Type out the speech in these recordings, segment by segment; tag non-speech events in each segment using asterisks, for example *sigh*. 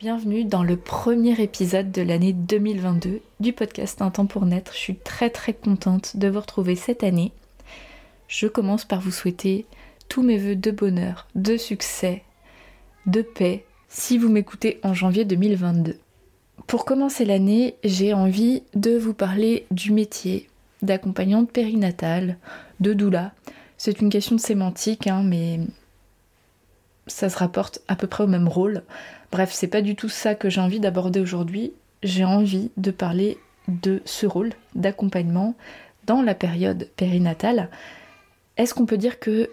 Bienvenue dans le premier épisode de l'année 2022 du podcast Un temps pour naître. Je suis très très contente de vous retrouver cette année. Je commence par vous souhaiter tous mes voeux de bonheur, de succès, de paix si vous m'écoutez en janvier 2022. Pour commencer l'année, j'ai envie de vous parler du métier d'accompagnante périnatale, de doula. C'est une question de sémantique, hein, mais ça se rapporte à peu près au même rôle. Bref, c'est pas du tout ça que j'ai envie d'aborder aujourd'hui. J'ai envie de parler de ce rôle d'accompagnement dans la période périnatale. Est-ce qu'on peut dire que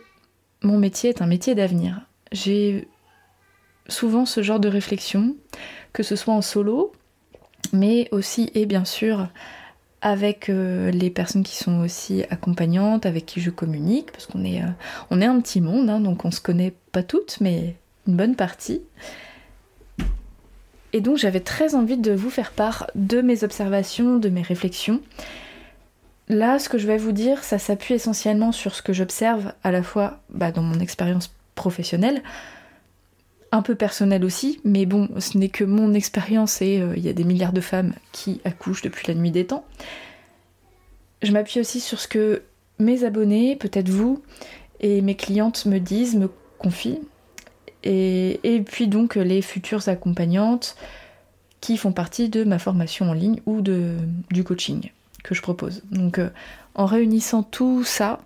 mon métier est un métier d'avenir? J'ai souvent ce genre de réflexion, que ce soit en solo, mais aussi et bien sûr avec euh, les personnes qui sont aussi accompagnantes, avec qui je communique, parce qu'on est, euh, un petit monde, hein, donc on se connaît pas toutes, mais une bonne partie. Et donc j'avais très envie de vous faire part de mes observations, de mes réflexions. Là, ce que je vais vous dire, ça s'appuie essentiellement sur ce que j'observe à la fois bah, dans mon expérience professionnelle, un peu personnelle aussi, mais bon, ce n'est que mon expérience et euh, il y a des milliards de femmes qui accouchent depuis la nuit des temps. Je m'appuie aussi sur ce que mes abonnés, peut-être vous, et mes clientes me disent, me confient, et, puis donc les futures accompagnantes qui font partie de ma formation en ligne ou du coaching que je propose. Donc euh, en réunissant tout ça,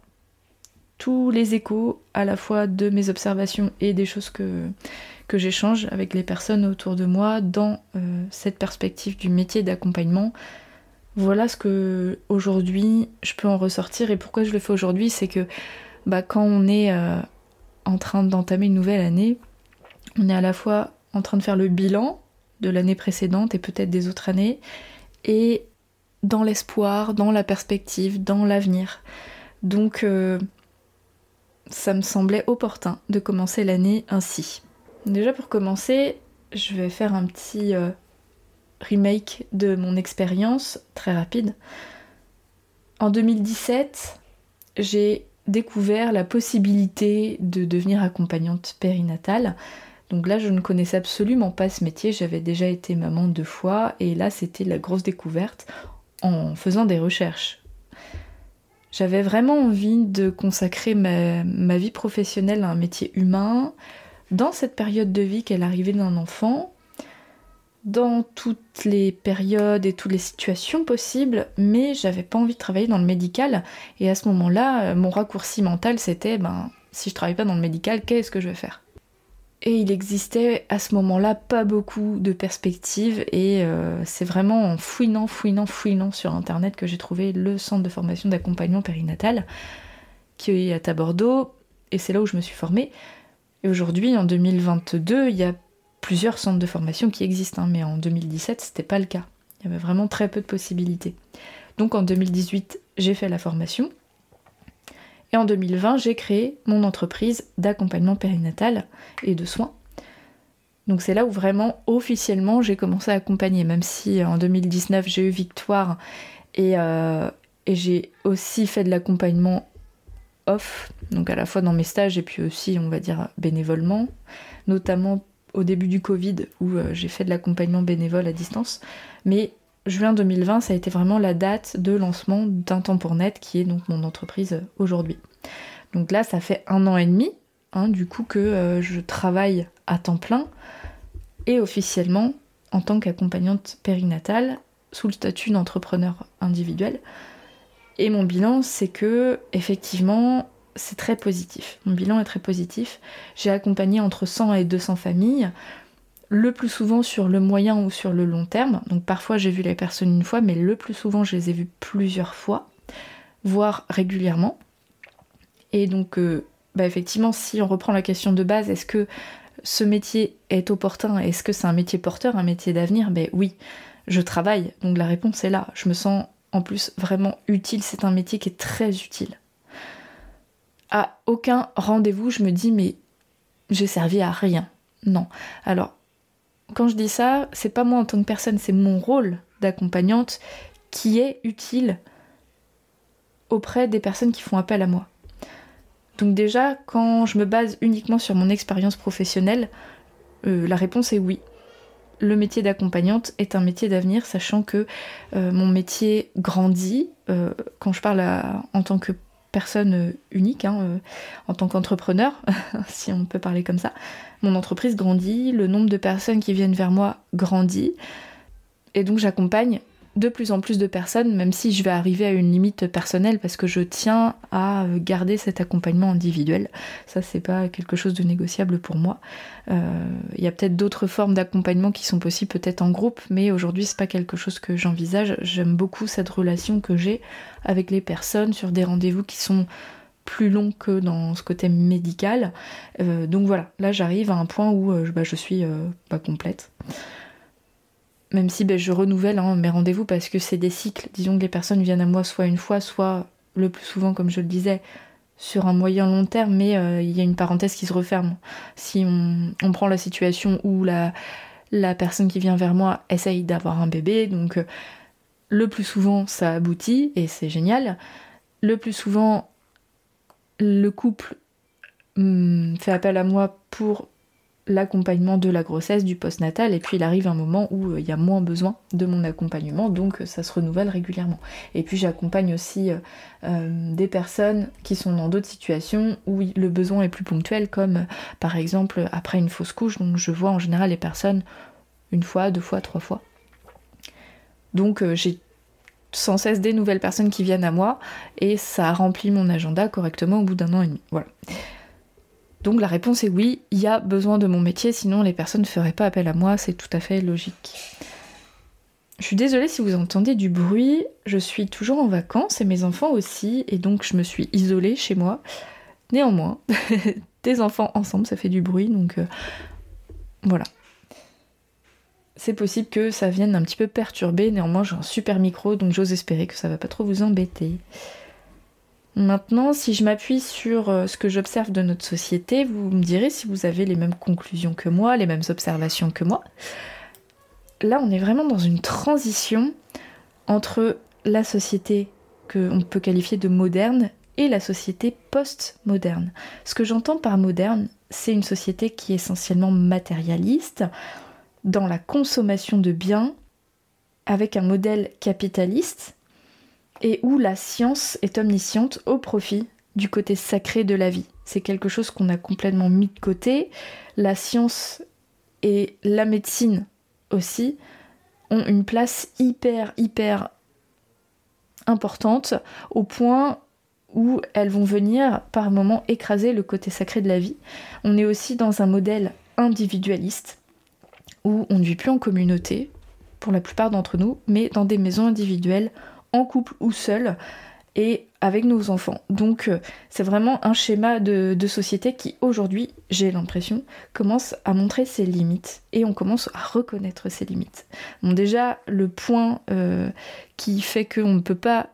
tous les échos à la fois de mes observations et des choses que, j'échange avec les personnes autour de moi dans euh, cette perspective du métier d'accompagnement, voilà ce que aujourd'hui je peux en ressortir et pourquoi je le fais aujourd'hui, c'est que bah, quand on est euh, en train d'entamer une nouvelle année, on est à la fois en train de faire le bilan de l'année précédente et peut-être des autres années, et dans l'espoir, dans la perspective, dans l'avenir. Donc euh, ça me semblait opportun de commencer l'année ainsi. Déjà pour commencer, je vais faire un petit euh, remake de mon expérience très rapide. En 2017, j'ai découvert la possibilité de devenir accompagnante périnatale. Donc là, je ne connaissais absolument pas ce métier, j'avais déjà été maman deux fois, et là, c'était la grosse découverte en faisant des recherches. J'avais vraiment envie de consacrer ma, vie professionnelle à un métier humain, dans cette période de vie qu'est l'arrivée d'un enfant, dans toutes les périodes et toutes les situations possibles, mais j'avais pas envie de travailler dans le médical. Et à ce moment-là, mon raccourci mental, c'était ben, si je travaille pas dans le médical, qu'est-ce que je vais faire? Et il existait à ce moment-là pas beaucoup de perspectives et euh, c'est vraiment en fouinant, fouinant, fouinant sur internet que j'ai trouvé le centre de formation d'accompagnement périnatal qui est à Bordeaux et c'est là où je me suis formée. Et aujourd'hui, en 2022, il y a plusieurs centres de formation qui existent, hein, mais en 2017, c'était pas le cas. Il y avait vraiment très peu de possibilités. Donc en 2018, j'ai fait la formation et en 2020, j'ai créé mon entreprise d'accompagnement périnatal et de soins. Donc c'est là où vraiment officiellement j'ai commencé à accompagner, même si en 2019 j'ai eu Victoire et, euh, et j'ai aussi fait de l'accompagnement off, donc à la fois dans mes stages et puis aussi on va dire bénévolement, notamment au début du Covid où euh, j'ai fait de l'accompagnement bénévole à distance. Mais juin 2020, ça a été vraiment la date de lancement d'un temps pour net, qui est donc mon entreprise aujourd'hui. Donc là, ça fait un an et demi, hein, du coup, que euh, je travaille à temps plein et officiellement en tant qu'accompagnante périnatale sous le statut d'entrepreneur individuel. Et mon bilan, c'est que effectivement, c'est très positif. Mon bilan est très positif. J'ai accompagné entre 100 et 200 familles le plus souvent sur le moyen ou sur le long terme. Donc parfois j'ai vu les personnes une fois, mais le plus souvent je les ai vues plusieurs fois, voire régulièrement. Et donc euh, bah, effectivement, si on reprend la question de base, est-ce que ce métier est opportun, est-ce que c'est un métier porteur, un métier d'avenir? Ben oui, je travaille, donc la réponse est là. Je me sens en plus vraiment utile, c'est un métier qui est très utile. À aucun rendez-vous, je me dis mais j'ai servi à rien. Non. Alors, quand je dis ça, c'est pas moi en tant que personne, c'est mon rôle d'accompagnante qui est utile auprès des personnes qui font appel à moi. Donc déjà, quand je me base uniquement sur mon expérience professionnelle, euh, la réponse est oui. Le métier d'accompagnante est un métier d'avenir, sachant que euh, mon métier grandit. Euh, quand je parle en tant que personne unique, hein, en tant qu'entrepreneur, *laughs* si on peut parler comme ça, mon entreprise grandit, le nombre de personnes qui viennent vers moi grandit. Et donc j'accompagne de plus en plus de personnes, même si je vais arriver à une limite personnelle parce que je tiens à garder cet accompagnement individuel. Ça, c'est pas quelque chose de négociable pour moi. Il euh, y a peut-être d'autres formes d'accompagnement qui sont possibles, peut-être en groupe, mais aujourd'hui, c'est pas quelque chose que j'envisage. J'aime beaucoup cette relation que j'ai avec les personnes sur des rendez-vous qui sont plus longs que dans ce côté médical. Euh, donc voilà, là j'arrive à un point où euh, bah, je suis pas complète même si ben, je renouvelle hein, mes rendez-vous parce que c'est des cycles. Disons que les personnes viennent à moi soit une fois, soit le plus souvent, comme je le disais, sur un moyen long terme, mais euh, il y a une parenthèse qui se referme. Si on, prend la situation où la, personne qui vient vers moi essaye d'avoir un bébé, donc euh, le plus souvent ça aboutit et c'est génial. Le plus souvent, le couple hum, fait appel à moi pour l'accompagnement de la grossesse, du postnatal, et puis il arrive un moment où euh, il y a moins besoin de mon accompagnement, donc euh, ça se renouvelle régulièrement. Et puis j'accompagne aussi euh, des personnes qui sont dans d'autres situations où le besoin est plus ponctuel, comme par exemple après une fausse couche, donc je vois en général les personnes une fois, deux fois, trois fois. Donc j'ai sans cesse des nouvelles personnes qui viennent à moi, et ça remplit mon agenda correctement au bout d'un an et demi. Voilà. Donc la réponse est oui, il y a besoin de mon métier, sinon les personnes ne feraient pas appel à moi, c'est tout à fait logique. Je suis désolée si vous entendez du bruit, je suis toujours en vacances et mes enfants aussi, et donc je me suis isolée chez moi. Néanmoins, *laughs* des enfants ensemble, ça fait du bruit, donc euh, voilà. C'est possible que ça vienne un petit peu perturber, néanmoins j'ai un super micro, donc j'ose espérer que ça va pas trop vous embêter. Maintenant, si je m'appuie sur euh, ce que j'observe de notre société, vous me direz si vous avez les mêmes conclusions que moi, les mêmes observations que moi. Là, on est vraiment dans une transition entre la société qu'on peut qualifier de moderne et la société post-moderne. Ce que j'entends par moderne, c'est une société qui est essentiellement matérialiste, dans la consommation de biens, avec un modèle capitaliste et où la science est omnisciente au profit du côté sacré de la vie. C'est quelque chose qu'on a complètement mis de côté. La science et la médecine aussi ont une place hyper, hyper importante au point où elles vont venir par moments écraser le côté sacré de la vie. On est aussi dans un modèle individualiste où on ne vit plus en communauté, pour la plupart d'entre nous, mais dans des maisons individuelles en couple ou seul et avec nos enfants. Donc euh, c'est vraiment un schéma de, société qui aujourd'hui, j'ai l'impression, commence à montrer ses limites et on commence à reconnaître ses limites. Bon déjà, le point euh, qui fait qu'on ne peut pas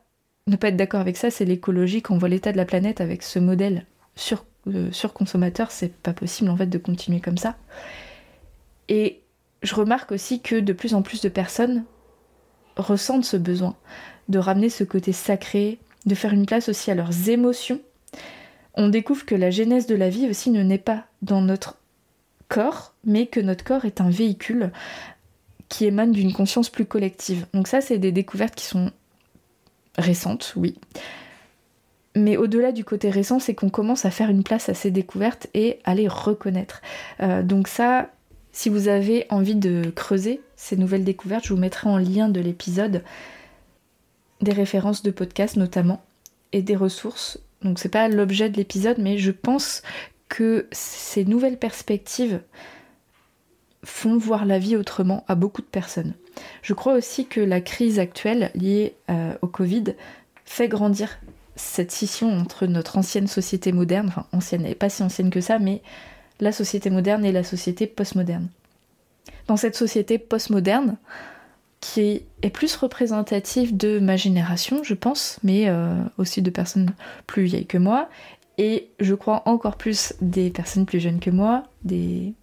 ne pas être d'accord avec ça, c'est l'écologie. Quand on voit l'état de la planète avec ce modèle sur, euh, surconsommateur, c'est pas possible en fait de continuer comme ça. Et je remarque aussi que de plus en plus de personnes ressentent ce besoin de ramener ce côté sacré, de faire une place aussi à leurs émotions. On découvre que la genèse de la vie aussi ne naît pas dans notre corps, mais que notre corps est un véhicule qui émane d'une conscience plus collective. Donc ça, c'est des découvertes qui sont récentes, oui. Mais au-delà du côté récent, c'est qu'on commence à faire une place à ces découvertes et à les reconnaître. Euh, donc ça, si vous avez envie de creuser ces nouvelles découvertes, je vous mettrai en lien de l'épisode des références de podcasts notamment et des ressources. Donc c'est pas l'objet de l'épisode, mais je pense que ces nouvelles perspectives font voir la vie autrement à beaucoup de personnes. Je crois aussi que la crise actuelle liée euh, au Covid fait grandir cette scission entre notre ancienne société moderne, enfin ancienne, et pas si ancienne que ça, mais la société moderne et la société postmoderne. Dans cette société postmoderne, qui est plus représentative de ma génération, je pense, mais euh, aussi de personnes plus vieilles que moi, et je crois encore plus des personnes plus jeunes que moi, des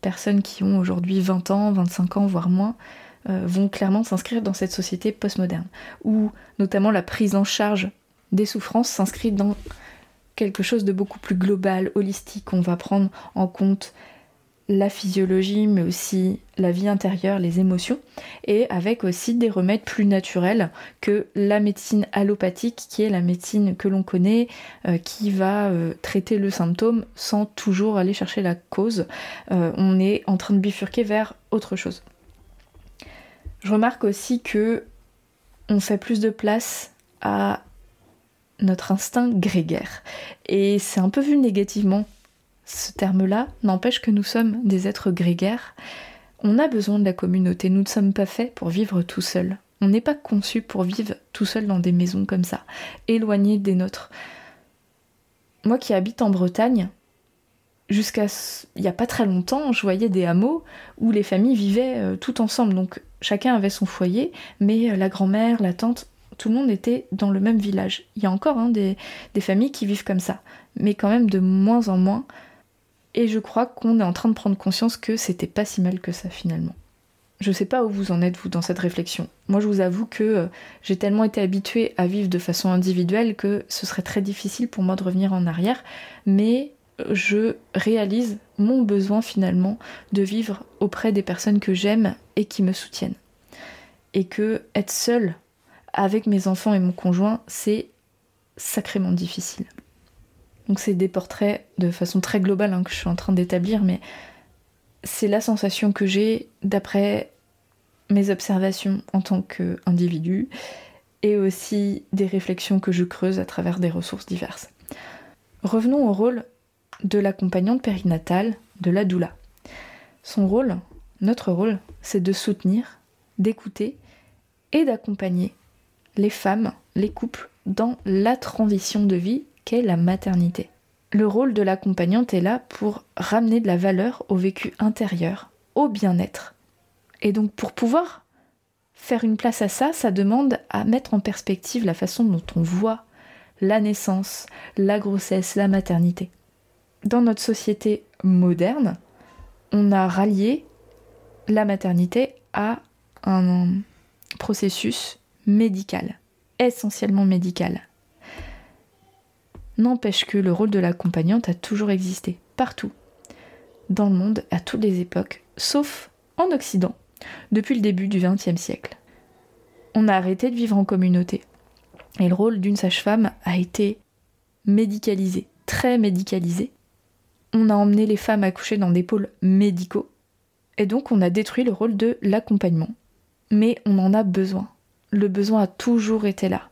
personnes qui ont aujourd'hui 20 ans, 25 ans, voire moins, euh, vont clairement s'inscrire dans cette société postmoderne, où notamment la prise en charge des souffrances s'inscrit dans quelque chose de beaucoup plus global, holistique. On va prendre en compte la physiologie, mais aussi la vie intérieure, les émotions, et avec aussi des remèdes plus naturels que la médecine allopathique, qui est la médecine que l'on connaît, euh, qui va euh, traiter le symptôme sans toujours aller chercher la cause. Euh, on est en train de bifurquer vers autre chose. Je remarque aussi que on fait plus de place à notre instinct grégaire. Et c'est un peu vu négativement ce terme-là, n'empêche que nous sommes des êtres grégaires. On a besoin de la communauté, nous ne sommes pas faits pour vivre tout seuls. On n'est pas conçu pour vivre tout seul dans des maisons comme ça, éloignés des nôtres. Moi qui habite en Bretagne, jusqu'à il n'y a pas très longtemps, je voyais des hameaux où les familles vivaient euh, tout ensemble. Donc chacun avait son foyer, mais euh, la grand-mère, la tante, tout le monde était dans le même village. Il y a encore hein, des, familles qui vivent comme ça, mais quand même de moins en moins. Et je crois qu'on est en train de prendre conscience que c'était pas si mal que ça finalement. Je sais pas où vous en êtes vous dans cette réflexion. Moi je vous avoue que euh, j'ai tellement été habituée à vivre de façon individuelle que ce serait très difficile pour moi de revenir en arrière, mais je réalise mon besoin finalement de vivre auprès des personnes que j'aime et qui me soutiennent. Et que être seule avec mes enfants et mon conjoint, c'est sacrément difficile. Donc c'est des portraits de façon très globale hein, que je suis en train d'établir, mais c'est la sensation que j'ai d'après mes observations en tant qu'individu et aussi des réflexions que je creuse à travers des ressources diverses. Revenons au rôle de l'accompagnante périnatale de la doula. Son rôle, notre rôle, c'est de soutenir, d'écouter et d'accompagner les femmes, les couples dans la transition de vie qu'est la maternité. Le rôle de l'accompagnante est là pour ramener de la valeur au vécu intérieur, au bien-être. Et donc pour pouvoir faire une place à ça, ça demande à mettre en perspective la façon dont on voit la naissance, la grossesse, la maternité. Dans notre société moderne, on a rallié la maternité à un processus médical, essentiellement médical. N'empêche que le rôle de l'accompagnante a toujours existé, partout, dans le monde, à toutes les époques, sauf en Occident, depuis le début du XXe siècle. On a arrêté de vivre en communauté, et le rôle d'une sage-femme a été médicalisé, très médicalisé. On a emmené les femmes à coucher dans des pôles médicaux, et donc on a détruit le rôle de l'accompagnement. Mais on en a besoin le besoin a toujours été là.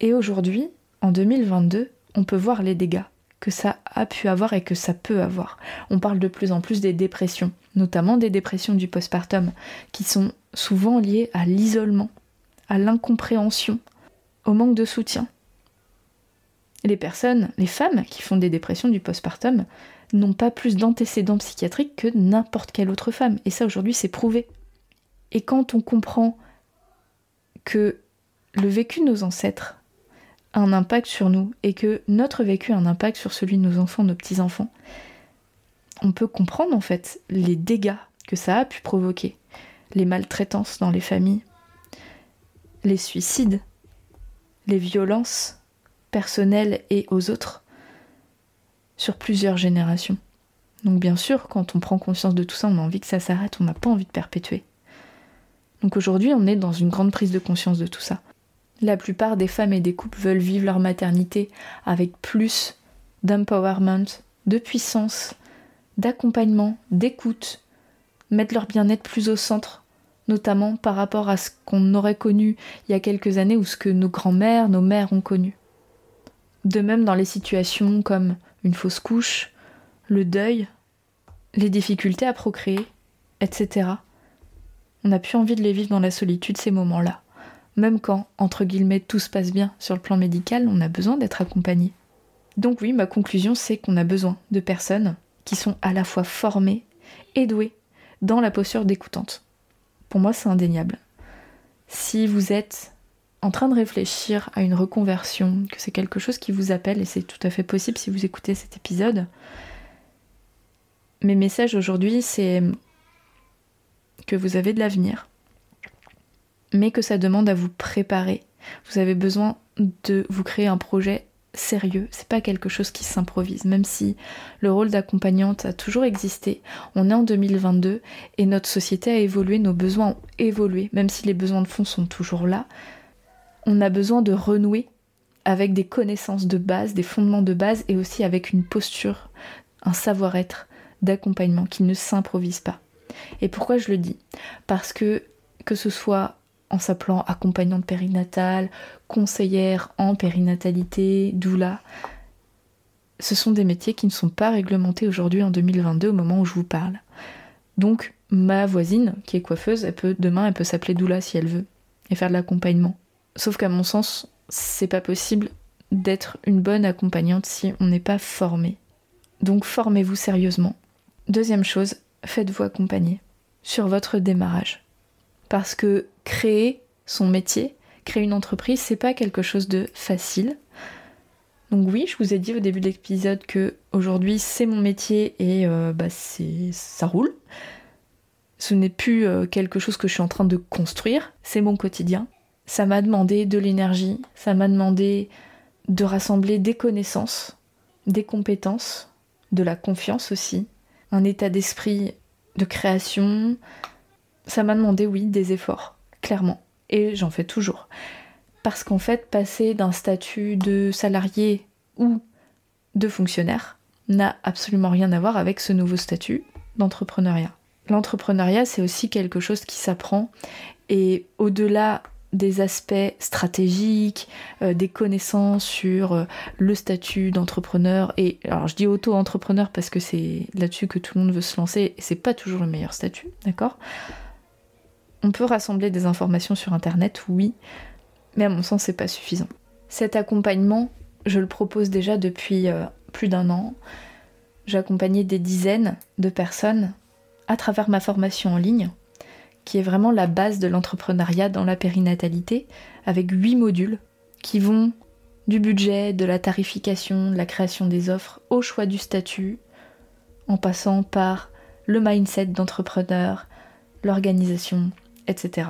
Et aujourd'hui, en 2022, on peut voir les dégâts que ça a pu avoir et que ça peut avoir. On parle de plus en plus des dépressions, notamment des dépressions du postpartum, qui sont souvent liées à l'isolement, à l'incompréhension, au manque de soutien. Les personnes, les femmes qui font des dépressions du postpartum n'ont pas plus d'antécédents psychiatriques que n'importe quelle autre femme. Et ça aujourd'hui c'est prouvé. Et quand on comprend que le vécu de nos ancêtres un impact sur nous et que notre vécu a un impact sur celui de nos enfants, nos petits-enfants, on peut comprendre en fait les dégâts que ça a pu provoquer, les maltraitances dans les familles, les suicides, les violences personnelles et aux autres sur plusieurs générations. Donc bien sûr, quand on prend conscience de tout ça, on a envie que ça s'arrête, on n'a pas envie de perpétuer. Donc aujourd'hui, on est dans une grande prise de conscience de tout ça. La plupart des femmes et des couples veulent vivre leur maternité avec plus d'empowerment, de puissance, d'accompagnement, d'écoute, mettre leur bien-être plus au centre, notamment par rapport à ce qu'on aurait connu il y a quelques années ou ce que nos grands-mères, nos mères ont connu. De même dans les situations comme une fausse couche, le deuil, les difficultés à procréer, etc. On n'a plus envie de les vivre dans la solitude ces moments-là. Même quand, entre guillemets, tout se passe bien sur le plan médical, on a besoin d'être accompagné. Donc oui, ma conclusion, c'est qu'on a besoin de personnes qui sont à la fois formés et doués dans la posture d'écoutante. Pour moi, c'est indéniable. Si vous êtes en train de réfléchir à une reconversion, que c'est quelque chose qui vous appelle, et c'est tout à fait possible si vous écoutez cet épisode, mes messages aujourd'hui, c'est que vous avez de l'avenir, mais que ça demande à vous préparer. Vous avez besoin de vous créer un projet sérieux, c'est pas quelque chose qui s'improvise, même si le rôle d'accompagnante a toujours existé. On est en 2022 et notre société a évolué, nos besoins ont évolué, même si les besoins de fond sont toujours là. On a besoin de renouer avec des connaissances de base, des fondements de base et aussi avec une posture, un savoir-être d'accompagnement qui ne s'improvise pas. Et pourquoi je le dis? Parce que que ce soit en s'appelant accompagnante périnatale, conseillère en périnatalité, doula. Ce sont des métiers qui ne sont pas réglementés aujourd'hui en 2022 au moment où je vous parle. Donc ma voisine, qui est coiffeuse, elle peut demain elle peut s'appeler doula si elle veut et faire de l'accompagnement. Sauf qu'à mon sens, c'est pas possible d'être une bonne accompagnante si on n'est pas formé. Donc formez-vous sérieusement. Deuxième chose, faites-vous accompagner sur votre démarrage. Parce que créer son métier, créer une entreprise, c'est pas quelque chose de facile. Donc oui, je vous ai dit au début de l'épisode que aujourd'hui c'est mon métier et euh, bah ça roule. Ce n'est plus euh, quelque chose que je suis en train de construire, c'est mon quotidien. Ça m'a demandé de l'énergie, ça m'a demandé de rassembler des connaissances, des compétences, de la confiance aussi, un état d'esprit de création. Ça m'a demandé, oui, des efforts clairement. Et j'en fais toujours. Parce qu'en fait, passer d'un statut de salarié ou de fonctionnaire n'a absolument rien à voir avec ce nouveau statut d'entrepreneuriat. L'entrepreneuriat, c'est aussi quelque chose qui s'apprend et au-delà des aspects stratégiques, euh, des connaissances sur euh, le statut d'entrepreneur et alors je dis auto-entrepreneur parce que c'est là-dessus que tout le monde veut se lancer et c'est pas toujours le meilleur statut, d'accord? On peut rassembler des informations sur Internet, oui, mais à mon sens, c'est pas suffisant. Cet accompagnement, je le propose déjà depuis euh, plus d'un an. J'ai accompagné des dizaines de personnes à travers ma formation en ligne, qui est vraiment la base de l'entrepreneuriat dans la périnatalité, avec huit modules qui vont du budget, de la tarification, de la création des offres, au choix du statut, en passant par le mindset d'entrepreneur, l'organisation, etc.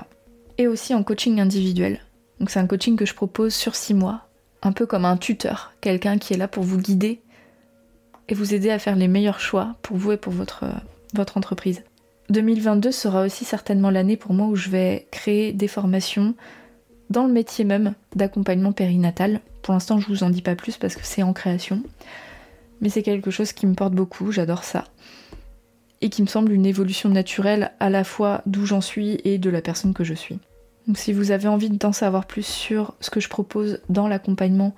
Et aussi en coaching individuel. C'est un coaching que je propose sur six mois, un peu comme un tuteur, quelqu'un qui est là pour vous guider et vous aider à faire les meilleurs choix pour vous et pour votre, votre entreprise. 2022 sera aussi certainement l'année pour moi où je vais créer des formations dans le métier même d'accompagnement périnatal. Pour l'instant, je vous en dis pas plus parce que c'est en création. Mais c'est quelque chose qui me porte beaucoup, j'adore ça et qui me semble une évolution naturelle à la fois d'où j'en suis et de la personne que je suis. Donc si vous avez envie d'en savoir plus sur ce que je propose dans l'accompagnement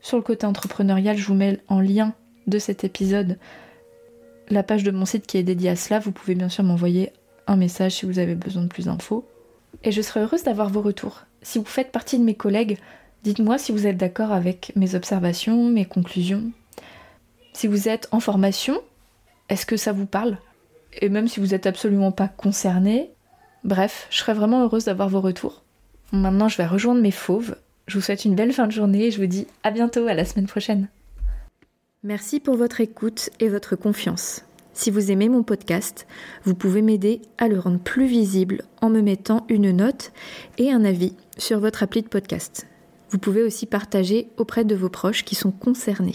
sur le côté entrepreneurial, je vous mets en lien de cet épisode la page de mon site qui est dédiée à cela. Vous pouvez bien sûr m'envoyer un message si vous avez besoin de plus d'infos. Et je serai heureuse d'avoir vos retours. Si vous faites partie de mes collègues, dites-moi si vous êtes d'accord avec mes observations, mes conclusions. Si vous êtes en formation, est-ce que ça vous parle? Et même si vous n'êtes absolument pas concerné, bref, je serais vraiment heureuse d'avoir vos retours. Maintenant, je vais rejoindre mes fauves. Je vous souhaite une belle fin de journée et je vous dis à bientôt, à la semaine prochaine. Merci pour votre écoute et votre confiance. Si vous aimez mon podcast, vous pouvez m'aider à le rendre plus visible en me mettant une note et un avis sur votre appli de podcast. Vous pouvez aussi partager auprès de vos proches qui sont concernés.